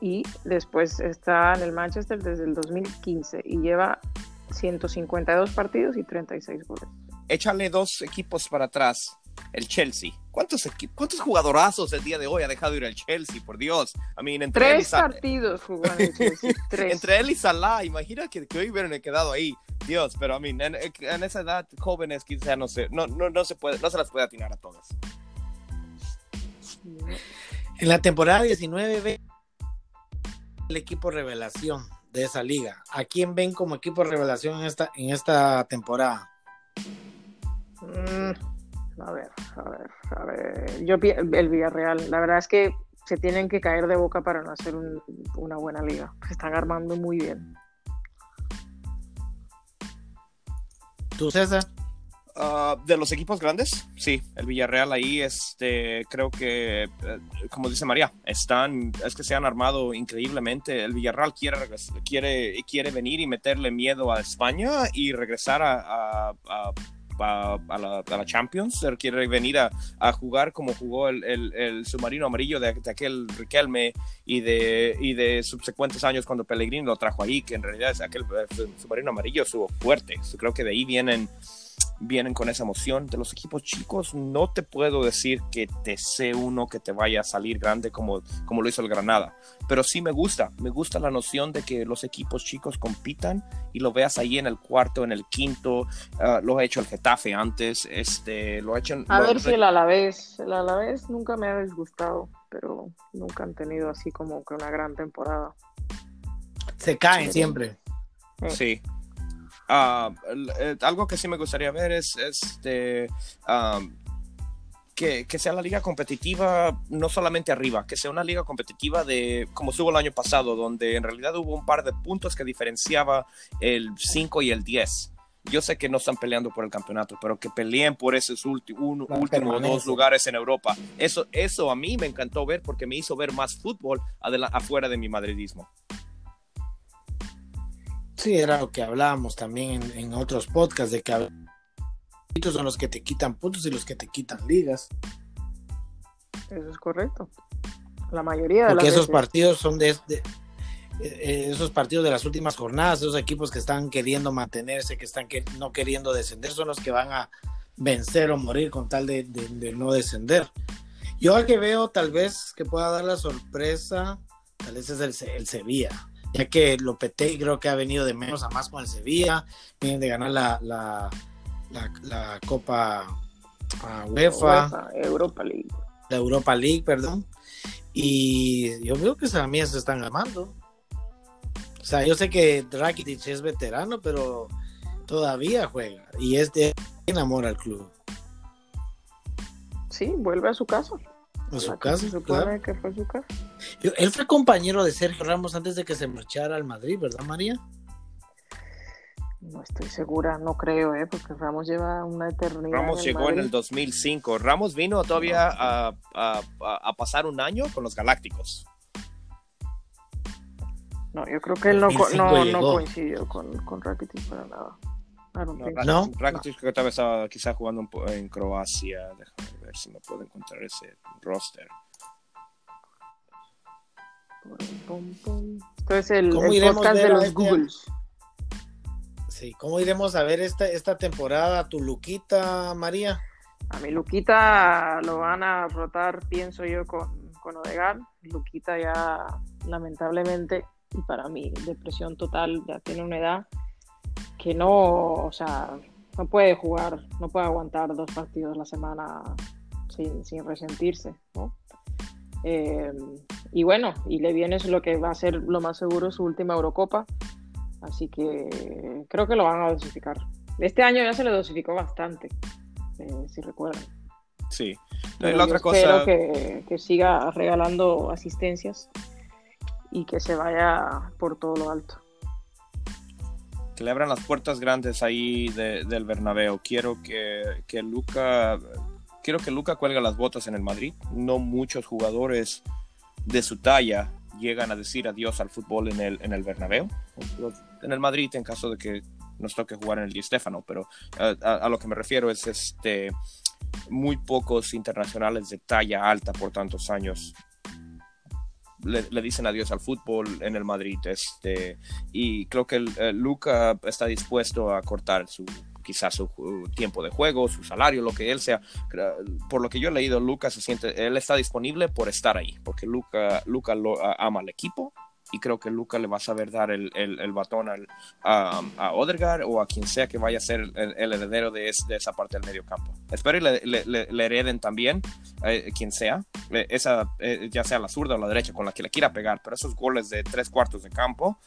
Y después está en el Manchester desde el 2015 y lleva 152 partidos y 36 goles. Échale dos equipos para atrás. El Chelsea. ¿Cuántos, ¿Cuántos jugadorazos el día de hoy ha dejado ir el Chelsea? Por Dios. entre Tres partidos jugó en el Chelsea. entre él y Salah. Imagina que, hoy hubieran quedado ahí. Dios, pero a mí, en, esa edad, jóvenes quizá no se, no, no, no, se puede, no se las puede atinar a todas. En la temporada 19 el equipo revelación de esa liga? ¿A quién ven como equipo revelación en esta, en esta temporada? Mm, a ver, a ver, a ver. Yo el Villarreal, la verdad es que se tienen que caer de boca para no hacer una buena liga. Se están armando muy bien. ¿Tú, César? Ah, de los equipos grandes, sí, el Villarreal ahí, este, creo que, eh, como dice María, están, es que se han armado increíblemente. El Villarreal quiere, quiere, quiere venir y meterle miedo a España y regresar a, a, la, Champions. Quiere venir a, jugar como jugó el, submarino amarillo de, aquel Riquelme y de, y de subsecuentes años cuando Pellegrini lo trajo ahí, que en realidad es aquel eh, submarino amarillo estuvo fuerte. Creo que de ahí vienen vienen con esa emoción. De los equipos chicos, no te puedo decir que te sé uno que te vaya a salir grande como, como lo hizo el Granada, pero sí me gusta, me gusta la noción de que los equipos chicos compitan y lo veas ahí en el cuarto, en el quinto, ah, lo ha hecho el Getafe antes, este, lo ha hecho... A ver si el Alavés, el Alavés nunca me ha disgustado, pero nunca han tenido así como que una gran temporada. Se caen siempre. Sí. Ah, eh, algo que sí me gustaría ver es este, que, que, sea la liga competitiva, no solamente arriba, que sea una liga competitiva de como estuvo el año pasado, donde en realidad hubo un par de puntos que diferenciaba el 5 y el 10. Yo sé que no están peleando por el campeonato, pero que peleen por esos últimos dos lugares en Europa. Eso, eso a mí me encantó ver porque me hizo ver más fútbol afuera de mi madridismo. Sí, era lo que hablábamos también en, otros podcasts, de que son los que te quitan puntos y los que te quitan ligas. Eso es correcto. La mayoría de Porque esos partidos son de, eh, esos partidos de las últimas jornadas, esos equipos que están queriendo mantenerse, que están que, no queriendo descender, son los que van a vencer o morir con tal de, no descender. Yo al que veo tal vez que pueda dar la sorpresa, tal vez es el, el Sevilla ya que Lopetegui creo que ha venido de menos a más con el Sevilla, vienen de ganar la, la, la, Copa UEFA, Europa League. La Europa League, perdón. Y yo veo que también se están ganando. O sea, yo sé que Rakitic es veterano, pero todavía juega y es de enamora al club. Sí, vuelve a su casa. A su casa, claro. que fue su casa. Él fue compañero de Sergio Ramos antes de que se marchara al Madrid, ¿verdad, María? No estoy segura, no creo, ¿eh? porque Ramos lleva una eternidad. Ramos llegó en el 2005. Ramos vino todavía a, a, pasar un año con los Galácticos. No, yo creo que él no, no, no, coincidió con, con Rakitic para nada. No, Rakitic creo que todavía estaba quizá jugando en Croacia. Déjame ver si me puedo encontrar ese roster. Esto es el, podcast de los este Googles. Sí, ¿cómo iremos a ver esta, esta temporada tu Luquita, María? A mi Luquita lo van a rotar, pienso yo, con, con Odegar. Luquita ya, lamentablemente, y para mí, depresión total, ya tiene una edad que no, o sea, no puede jugar, no puede aguantar dos partidos la semana sin, sin resentirse, ¿no? Eh, y bueno, y le viene lo que va a ser lo más seguro su última Eurocopa. Así que creo que lo van a dosificar. Este año ya se le dosificó bastante, eh, si recuerdan. Sí. la otra cosa... que, que siga regalando asistencias y que se vaya por todo lo alto. Que le abran las puertas grandes ahí del Bernabéu. Quiero que, que Luca quiero que Luca cuelgue las botas en el Madrid. No muchos jugadores de su talla llegan a decir adiós al fútbol en el, en el Bernabéu. En el Madrid, en caso de que nos toque jugar en el Di pero a, lo que me refiero es este muy pocos internacionales de talla alta por tantos años le, dicen adiós al fútbol en el Madrid este y creo que Luca está dispuesto a cortar su quizás su tiempo de juego, su salario, lo que él sea. Por lo que yo he leído, Lucas se siente, él está disponible por estar ahí, porque Luca, Luca lo, ama al equipo y creo que Luca le va a saber dar el, el, batón a, a Odegaard o a quien sea que vaya a ser el, heredero de, de, esa parte del medio campo. Espero que le, le, hereden también, eh, quien sea, eh, esa, eh, ya sea la zurda o la derecha con la que le quiera pegar, pero esos goles de tres cuartos de campo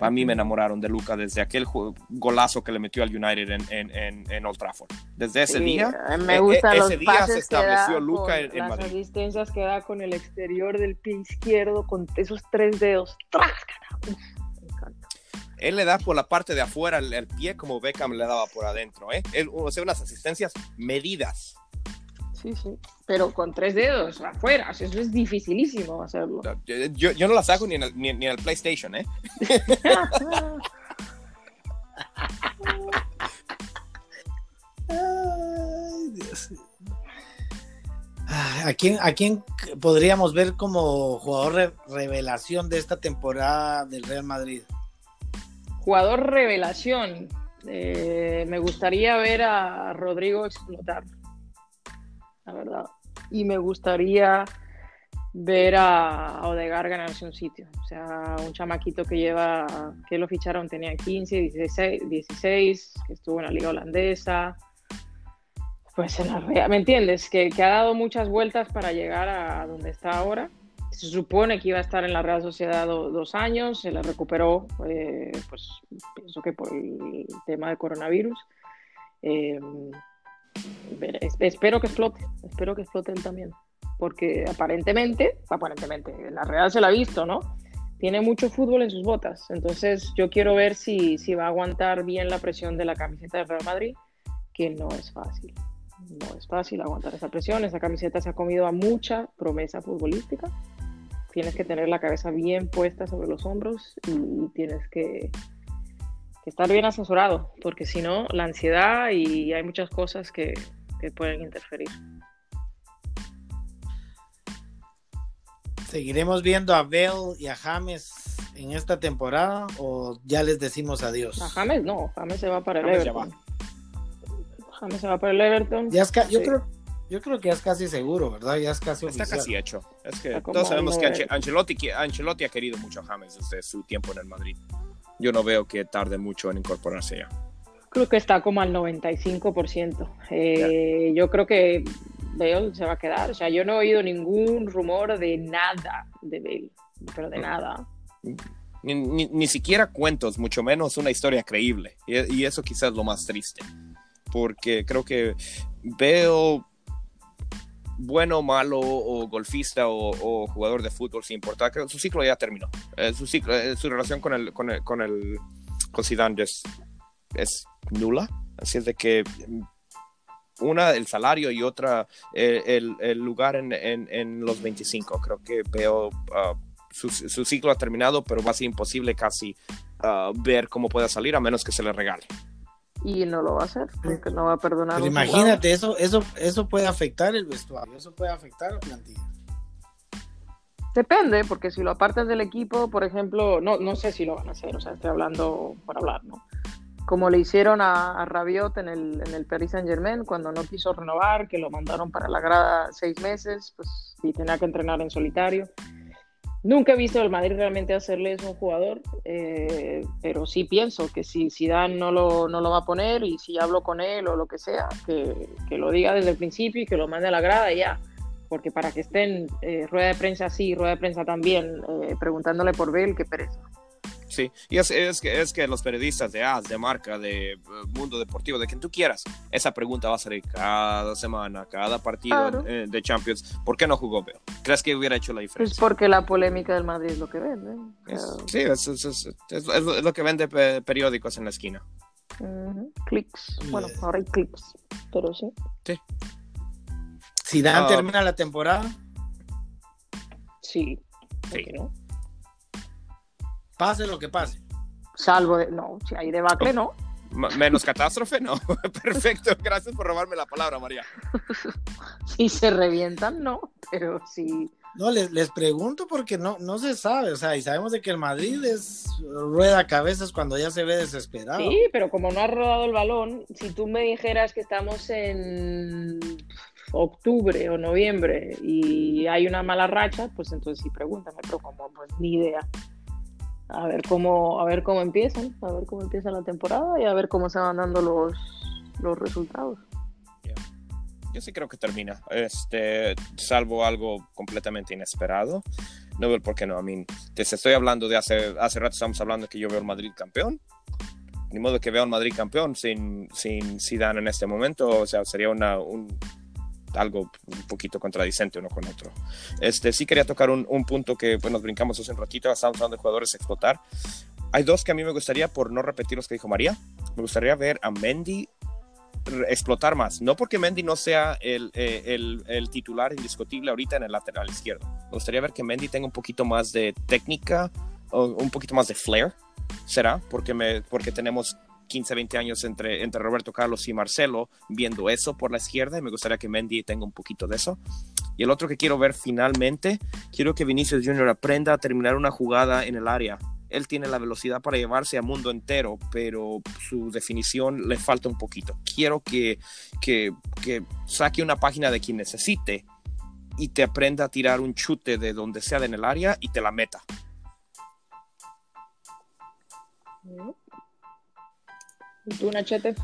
a mí me enamoraron de Luca desde aquel golazo que le metió al United en, en, en, Old Trafford. Desde ese día, me gustan ese día se estableció Luca en, las Madrid. Las asistencias que da con el exterior del pie izquierdo, con esos tres dedos. me encanta. Él le da por la parte de afuera el, pie como Beckham le daba por adentro, ¿eh? Él, o sea, unas asistencias medidas. Sí, sí, pero con tres dedos afuera, eso es dificilísimo hacerlo. Yo, yo no la saco ni en el, ni, en el PlayStation, ¿eh? Ay, Dios. ¿A quién, ¿A quién podríamos ver como jugador revelación de esta temporada del Real Madrid? Jugador revelación. Eh, me gustaría ver a Rodrigo explotar, la verdad. Y me gustaría ver a Odegar ganarse un sitio. O sea, un chamaquito que lleva, que lo ficharon, tenía 15, 16, 16 que estuvo en la liga holandesa pues en la ¿me entiendes? Que, ha dado muchas vueltas para llegar a donde está ahora. Se supone que iba a estar en la Real Sociedad dos años, se la recuperó, eh, pues pienso que por el tema de coronavirus. Eh, espero que explote, espero que explote él también, porque aparentemente, aparentemente, la Real se la ha visto, ¿no? Tiene mucho fútbol en sus botas, entonces yo quiero ver si, si va a aguantar bien la presión de la camiseta del Real Madrid, que no es fácil no es fácil aguantar esa presión. Esa camiseta se ha comido a mucha promesa futbolística. Tienes que tener la cabeza bien puesta sobre los hombros y tienes que, estar bien asesorado, porque si no, la ansiedad y hay muchas cosas que, pueden interferir. ¿Seguiremos viendo a Bell y a James en esta temporada o ya les decimos adiós? A James no, James se va para el Everton se va para el Everton. yo, creo, yo creo que ya es casi seguro, ¿verdad? Ya es casi Está casi hecho. Es que todos sabemos que Ancelotti, Ancelotti ha querido mucho a James desde su tiempo en el Madrid. Yo no veo que tarde mucho en incorporarse ya. Creo que está como al 95%. Eh, yo creo que Bale se va a quedar. O sea, yo no he oído ningún rumor de nada de Bale, pero de mm. nada. Ni, ni, siquiera cuentos, mucho menos una historia creíble. Y, y, eso quizás es lo más triste porque creo que veo bueno, malo o golfista o, jugador de fútbol sin importar, su ciclo ya terminó. Eh, su, ciclo, eh, su relación con el, con el, con el Zidane es, es, nula. Así es de que una el salario y otra el, lugar en, en, los 25. Creo que veo uh, su, ciclo ha terminado, pero va a ser imposible casi uh, ver cómo pueda salir a menos que se le regale y no lo va a hacer porque no va a perdonar. Pero imagínate, eso, eso, eso puede afectar el vestuario, eso puede afectar la plantilla. Depende, porque si lo apartan del equipo, por ejemplo, no, no sé si lo van a hacer, o sea, estoy hablando por hablar, ¿no? Como le hicieron a, Rabiot en el, en el Paris Saint Germain cuando no quiso renovar, que lo mandaron para la grada seis meses, pues y tenía que entrenar en solitario. Nunca he visto al Madrid realmente hacerle eso a un jugador, eh, pero sí pienso que si Zidane no lo, no lo va a poner y si hablo con él o lo que sea, que, que, lo diga desde el principio y que lo mande a la grada y ya. Porque para que estén eh, rueda de prensa así, rueda de prensa también, eh, preguntándole por Bell, qué pereza. Sí, y es, es, que, es que los periodistas de AS, de marca, de eh, mundo deportivo, de quien tú quieras, esa pregunta va a salir cada semana, cada partido eh, de Champions. ¿Por qué no jugó Bale? ¿Crees que hubiera hecho la diferencia? Es porque la polémica del Madrid es lo que vende. sí, es, es, lo que vende periódicos en la esquina. Clics. Bueno, ahora hay clics, pero sí. Sí. Si Dan ah. termina la temporada. Sí. Sí. No? Pase lo que pase. Salvo de, no, si hay debacle, no. Menos catástrofe, no. Perfecto, gracias por robarme la palabra, María. si se revientan, no, pero si... No, les, les, pregunto porque no, no se sabe, o sea, y sabemos de que el Madrid es rueda cabezas cuando ya se ve desesperado. Sí, pero como no ha rodado el balón, si tú me dijeras que estamos en octubre o noviembre y hay una mala racha, pues entonces sí pregúntame, pero como pues ni idea a ver cómo, a ver cómo empiezan, a ver cómo empieza la temporada y a ver cómo se van dando los, los resultados. Yo sí creo que termina, este, salvo algo completamente inesperado. No veo por qué no. A mí, te estoy hablando de hace, hace rato, estamos hablando que yo veo el Madrid campeón. Ni modo que veo al Madrid campeón sin, sin Zidane en este momento. O sea, sería una, un, algo un poquito contradicente uno con otro. Este, sí quería tocar un, punto que pues, nos brincamos hace un ratito, estamos hablando de jugadores explotar. Hay dos que a mí me gustaría, por no repetir los que dijo María, me gustaría ver a Mendy explotar más. No porque Mendy no sea el, eh, el, el, titular indiscutible ahorita en el lateral izquierdo. Me gustaría ver que Mendy tenga un poquito más de técnica, un poquito más de flair. ¿Será? Porque, me, porque tenemos 15, 20 años entre, entre Roberto Carlos y Marcelo viendo eso por la izquierda me gustaría que Mendy tenga un poquito de eso. Y el otro que quiero ver finalmente, quiero que Vinicius Jr. aprenda a terminar una jugada en el área. Él tiene la velocidad para llevarse al mundo entero, pero su definición le falta un poquito. Quiero que, que, que saque una página de quien necesite y te aprenda a tirar un chute de donde sea en el área y te la meta. ¿Y tú, Nachete?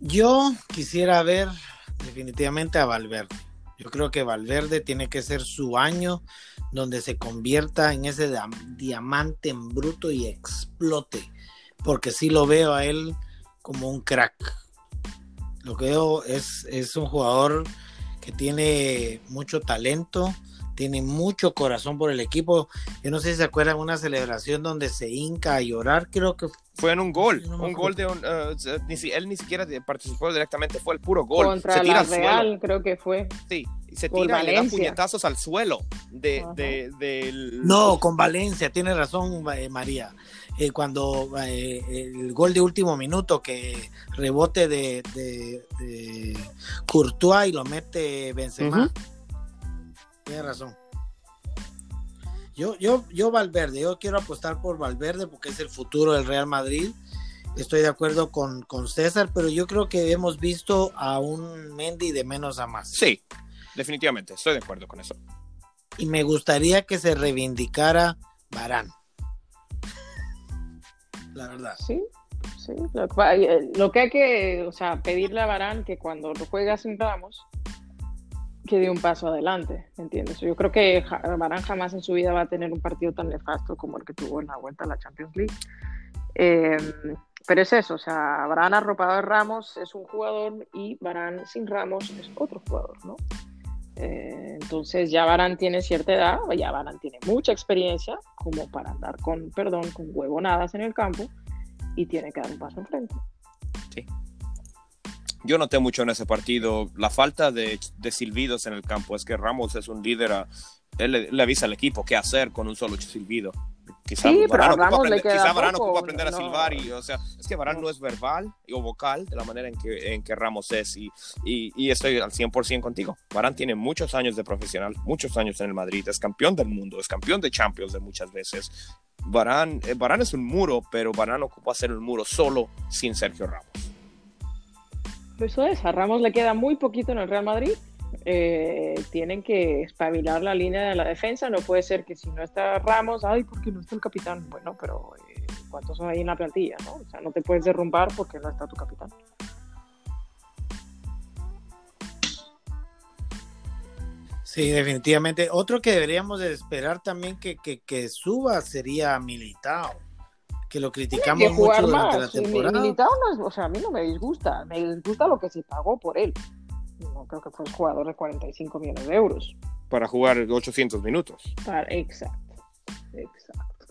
Yo quisiera ver definitivamente a Valverde. Yo creo que Valverde tiene que ser su año donde se convierta en ese diamante en bruto y explote. Porque sí lo veo a él como un crack. Lo que veo es, es un jugador que tiene mucho talento, tiene mucho corazón por el equipo. Yo no sé si se acuerdan una celebración donde se hinca a llorar, creo que fue en un gol, no un gol de un, uh, ni, él ni siquiera participó directamente, fue el puro gol. Contra se tira la Real, suelo. creo que fue. Sí, y se tira y le da puñetazos al suelo de, de, del... No, con Valencia, tiene razón eh, María. Eh, cuando eh, el gol de último minuto que rebote de, de, de Courtois y lo mete Benzema. Uh -huh. Tiene razón. Yo, yo, yo Valverde, yo quiero apostar por Valverde porque es el futuro del Real Madrid. Estoy de acuerdo con, con César, pero yo creo que hemos visto a un Mendy de menos a más. Sí, definitivamente, estoy de acuerdo con eso. Y me gustaría que se reivindicara Barán. La verdad. Sí, sí. Lo, lo, que hay que, o sea, pedirle a Barán que cuando lo juega sin Ramos, que dio un paso adelante, ¿entiendes? Yo creo que Barán jamás en su vida va a tener un partido tan nefasto como el que tuvo en la vuelta a la Champions League. Eh, pero es eso, o sea, Barán arropado de Ramos es un jugador y Barán sin Ramos es otro jugador, ¿no? Eh, entonces ya Barán tiene cierta edad, ya Barán tiene mucha experiencia como para andar con, perdón, con huevonadas en el campo y tiene que dar un paso enfrente. Sí yo noté mucho en ese partido la falta de, de, silbidos en el campo. Es que Ramos es un líder, a, él le, le, avisa al equipo qué hacer con un solo silbido. Quizá sí, Varane pero ocupa, aprender, quizá ocupa aprender no. a silbar. Y, o sea, es que Varane no. es verbal o vocal de la manera en que, en que Ramos es. Y, y, y estoy al 100% contigo. Varane tiene muchos años de profesional, muchos años en el Madrid. Es campeón del mundo, es campeón de Champions de muchas veces. Varane, eh, Varane es un muro, pero Varane ocupa hacer un muro solo sin Sergio Ramos. Eso es, a Ramos le queda muy poquito en el Real Madrid. Eh, tienen que espabilar la línea de la defensa. No puede ser que si no está Ramos, ay, ¿por qué no está el capitán? Bueno, pero eh, ¿cuántos son ahí en la plantilla? ¿no? O sea, no te puedes derrumbar porque no está tu capitán. Sí, definitivamente. Otro que deberíamos de esperar también que, que, que suba sería Militao que lo criticamos que mucho durante más. la temporada. Militao no es, o sea, a mí no me disgusta, me disgusta lo que se pagó por él. No creo que fue un jugador de 45 millones de euros. Para jugar 800 minutos. Para, exacto, exacto.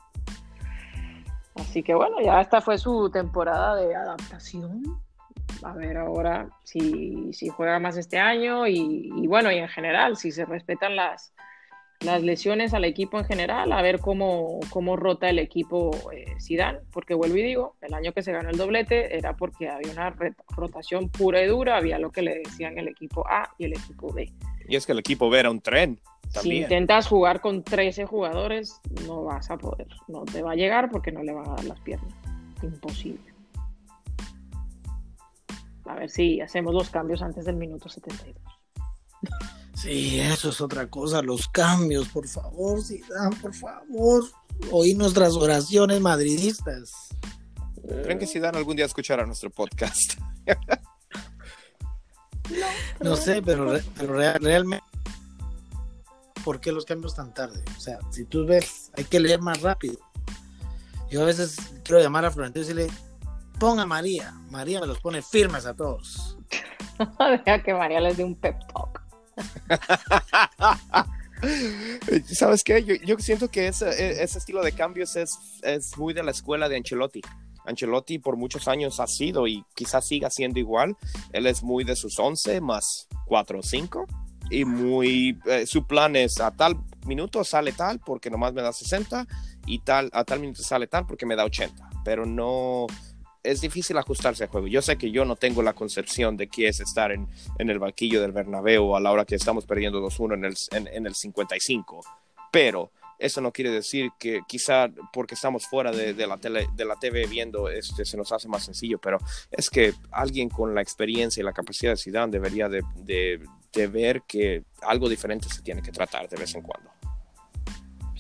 Así que bueno, ya esta fue su temporada de adaptación. A ver ahora si, si juega más este año y, y bueno, y en general, si se respetan las, las lesiones al equipo en general, a ver cómo, cómo rota el equipo eh, Zidane, porque vuelvo y digo, el año que se ganó el doblete era porque había una rotación pura y dura, había lo que le decían el equipo A y el equipo B. Y es que el equipo B era un tren. También. Si intentas jugar con 13 jugadores, no vas a poder, no te va a llegar porque no le van a dar las piernas. Imposible. A ver si hacemos los cambios antes del minuto 72. Sí, eso es otra cosa, los cambios, por favor, Zidane, por favor. Oí nuestras oraciones madridistas. ¿Creen que Zidane algún día escuchará nuestro podcast? no, no, sé, pero, pero real, realmente, ¿por qué los cambios tan tarde? O sea, si tú ves, hay que leer más rápido. Yo a veces quiero llamar a Florentino y decirle, ponga a María. María me los pone firmes a todos. Deja que María les dé un pep talk. ¿Sabes qué? Yo, yo siento que ese, e, ese estilo de cambios es, es muy de la escuela de Ancelotti. Ancelotti por muchos años ha sido y quizás siga siendo igual. Él es muy de sus 11 más 4 o 5 y muy eh, su plan es a tal minuto sale tal porque nomás me da 60 y tal a tal minuto sale tal porque me da 80, pero no es difícil ajustarse al juego. Yo sé que yo no tengo la concepción de qué es estar en, en el banquillo del Bernabéu a la hora que estamos perdiendo 2-1 en el, en, en el 55, pero eso no quiere decir que quizá porque estamos fuera de, de, la, tele, de la TV viendo este, se nos hace más sencillo, pero es que alguien con la experiencia y la capacidad de Zidane debería de, de, de ver que algo diferente se tiene que tratar de vez en cuando.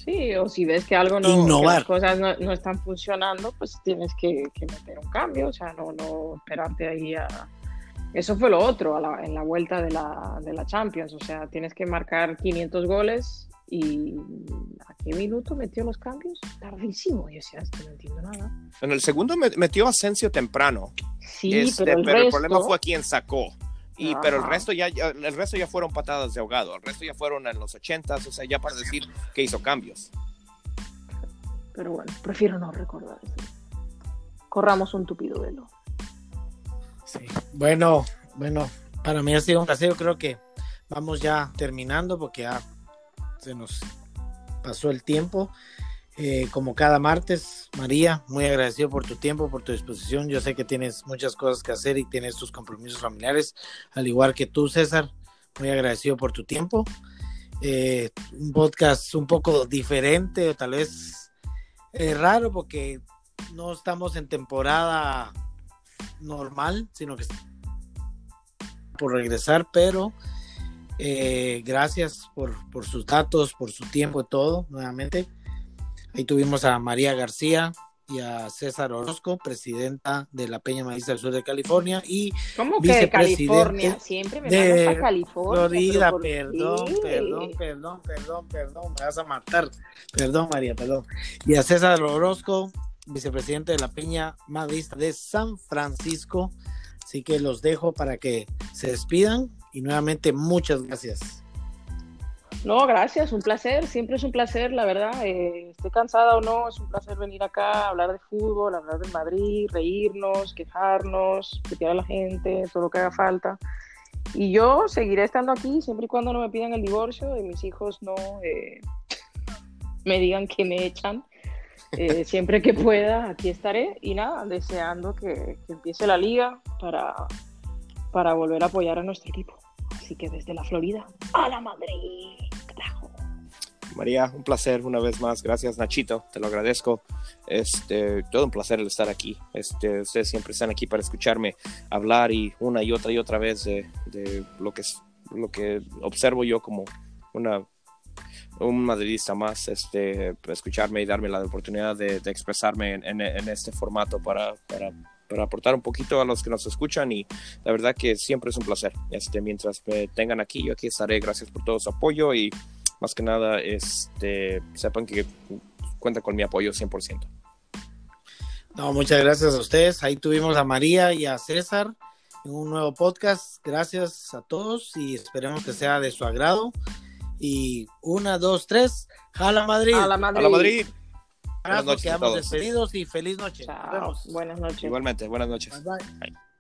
Sí, o si ves que algo no, que las cosas no, no, están funcionando, pues tienes que, que, meter un cambio, o sea, no, no esperarte ahí a... Eso fue lo otro a la, en la vuelta de la, de la Champions, o sea, tienes que marcar 500 goles y ¿a qué minuto metió los cambios? Tardísimo, yo decía, esto no entiendo nada. En el segundo metió Asensio temprano. Sí, este, pero, el, pero resto... el problema fue a quien sacó. Y, pero el resto ya, el resto ya fueron patadas de ahogado, el resto ya fueron en los ochentas, o sea, ya para decir que hizo cambios. Pero bueno, prefiero no recordar eso. Corramos un tupido velo. Sí. Bueno, bueno, para mí ha sido un placer, creo que vamos ya terminando porque ya se nos pasó el tiempo. Eh, como cada martes, María, muy agradecido por tu tiempo, por tu disposición. Yo sé que tienes muchas cosas que hacer y tienes tus compromisos familiares, al igual que tú, César. Muy agradecido por tu tiempo. Eh, un podcast un poco diferente, o tal vez eh, raro, porque no estamos en temporada normal, sino que por regresar, pero gracias por, por sus datos, por su tiempo y todo, nuevamente. Ahí tuvimos a María García y a César Orozco, presidenta de la Peña Maíz del Sur de California y ¿Cómo que de California? Siempre me de a California. Florida, perdón, perdón, perdón, perdón, perdón, me vas a matar. Perdón, María, perdón. Y a César Orozco, vicepresidente de la Peña Madrista de San Francisco. Así que los dejo para que se despidan y nuevamente muchas gracias. No, gracias, un placer, siempre es un placer, la verdad. Eh, esté cansada o no, es un placer venir acá, hablar de fútbol, hablar de Madrid, reírnos, quejarnos, putear a la gente, todo lo que haga falta. Y yo seguiré estando aquí siempre y cuando no me pidan el divorcio y mis hijos no eh, me digan que me echan. Eh, siempre que pueda, aquí estaré. Y nada, deseando que, que empiece la liga para, para volver a apoyar a nuestro equipo. Así que desde la Florida, a la Madrid. María, un placer una vez más. Gracias, Nachito, te lo agradezco. Este, todo un placer el estar aquí. Este, ustedes siempre están aquí para escucharme hablar y una y otra y otra vez de, de lo que lo que observo yo como una un madridista más, este, escucharme y darme la oportunidad de, expresarme en, este formato para, para para aportar un poquito a los que nos escuchan y la verdad que siempre es un placer. Este, mientras me tengan aquí, yo aquí estaré. Gracias por todo su apoyo y más que nada, este, sepan que cuenta con mi apoyo 100%. No, muchas gracias a ustedes. Ahí tuvimos a María y a César en un nuevo podcast. Gracias a todos y esperemos que sea de su agrado. Y una, dos, tres. ¡Jala Madrid! ¡A la Madrid! ¡A la Madrid! Buenas noches quedamos despedidos y feliz noche. Chao. Buenas noches. Igualmente, buenas noches. Bye, bye. bye.